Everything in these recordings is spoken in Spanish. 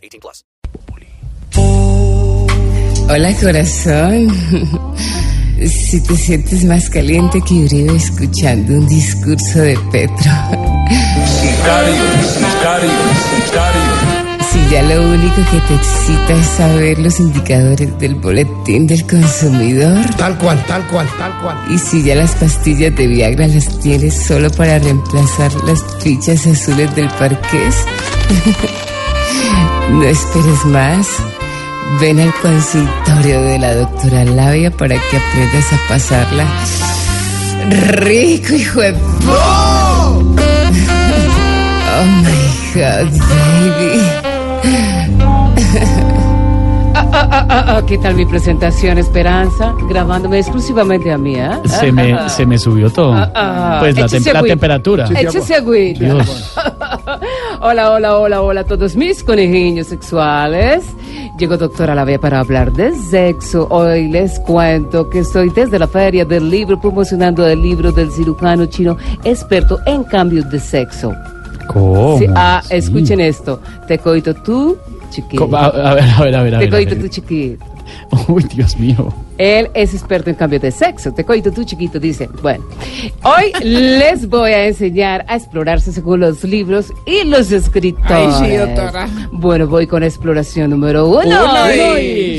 18 plus. Hola corazón. Si te sientes más caliente que Uribe escuchando un discurso de Petro. Sicario, sicario, sicario. Si ya lo único que te excita es saber los indicadores del boletín del consumidor. Tal cual, tal cual, tal cual. Y si ya las pastillas de Viagra las tienes solo para reemplazar las fichas azules del parqués. no esperes más. Ven al consultorio de la doctora Labia para que aprendas a pasarla rico, hijo de... Oh my God, baby. Ah, ah, ah, ah, ¿Qué tal mi presentación, Esperanza? Grabándome exclusivamente a mí, ¿eh? Se me, se me subió todo. Ah, ah. Pues la, tem- la temperatura. Échese agüita. Dios. Hola, hola, hola, hola a todos mis conejillos sexuales. Llegó doctora Lavia para hablar de sexo. Hoy les cuento que estoy desde la feria del libro promocionando el libro del cirujano chino experto en cambios de sexo. ¿Cómo? Sí, ah, Sí. escuchen esto. Te coito tú, chiquito. A, a ver, a ver, a ver. a Te ver, a coito ver. tú, chiquito. Uy, Dios mío. Él es experto en cambio de sexo. Te coito tú, chiquito, dice. Bueno, hoy les voy a enseñar a explorarse según los libros y los escritores. Ay, sí, doctora. Bueno, voy con exploración número uno.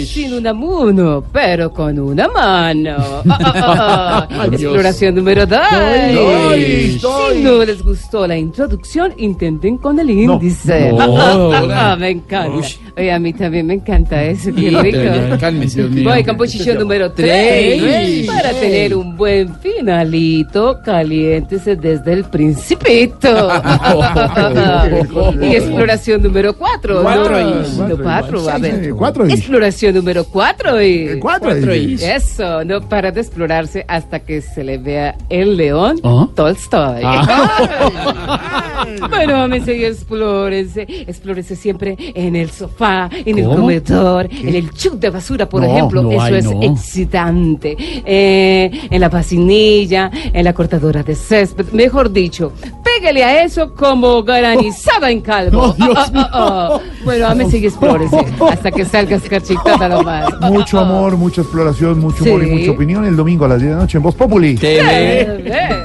Sin una mano, pero con una mano. Ah, ah. Ay, Dios. exploración número dos. Ay, Si no les gustó la introducción, intenten con el índice. No, doctora. ah, me encanta. Oye, a mí también me encanta eso. Qué rico. Cálmese, Dios mío. Voy con posición número 3. Tres. Para tener un buen finalito, caliéntese desde el principito. y exploración número 4. Cuatro no, is. no, cuatro, a ver. Exploración número 4. Y... Cuatro is. Eso, no para de explorarse hasta que se le vea el león ¿Ah? Tolstoy. Ah. Bueno, me y explórense. Explórense siempre en el sofá, en el comedor, en el chute de basura, por No, ejemplo. no, Eso ay, es no. excitante. Eh, en la vacinilla, en la cortadora de césped. Mejor dicho, pégale a eso como granizada en calvo. No, Dios Ah, ah, ah, ah. Bueno, a y explórese hasta que salga escarchitada nomás. Mucho amor, mucha exploración, mucho humor y Sí. mucha opinión el domingo a las 10 de la noche en Voz Populi. Eh.